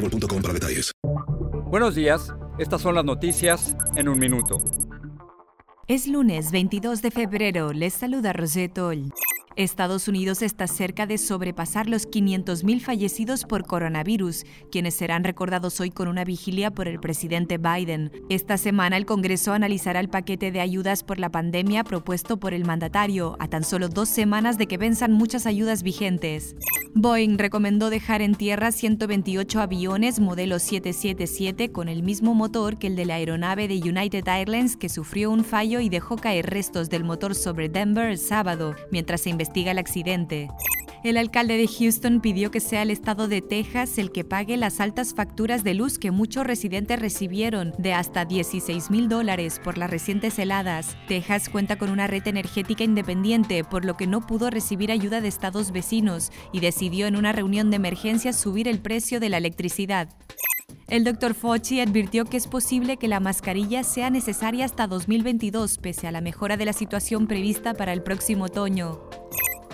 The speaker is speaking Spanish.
boostmobile.com para detalles. Buenos días, estas son las noticias en un minuto. Es lunes 22 de febrero, les saluda Roseto. Estados Unidos está cerca de sobrepasar los 500.000 fallecidos por coronavirus, quienes serán recordados hoy con una vigilia por el presidente Biden. Esta semana el Congreso analizará el paquete de ayudas por la pandemia propuesto por el mandatario, a tan solo dos semanas de que venzan muchas ayudas vigentes. Boeing recomendó dejar en tierra 128 aviones modelo 777 con el mismo motor que el de la aeronave de United Airlines que sufrió un fallo y dejó caer restos del motor sobre Denver el sábado, mientras se investiga el accidente. El alcalde de Houston pidió que sea el estado de Texas el que pague las altas facturas de luz que muchos residentes recibieron, de hasta 16 mil dólares por las recientes heladas. Texas cuenta con una red energética independiente, por lo que no pudo recibir ayuda de estados vecinos y decidió en una reunión de emergencia subir el precio de la electricidad. El Dr. Fauci advirtió que es posible que la mascarilla sea necesaria hasta 2022, pese a la mejora de la situación prevista para el próximo otoño.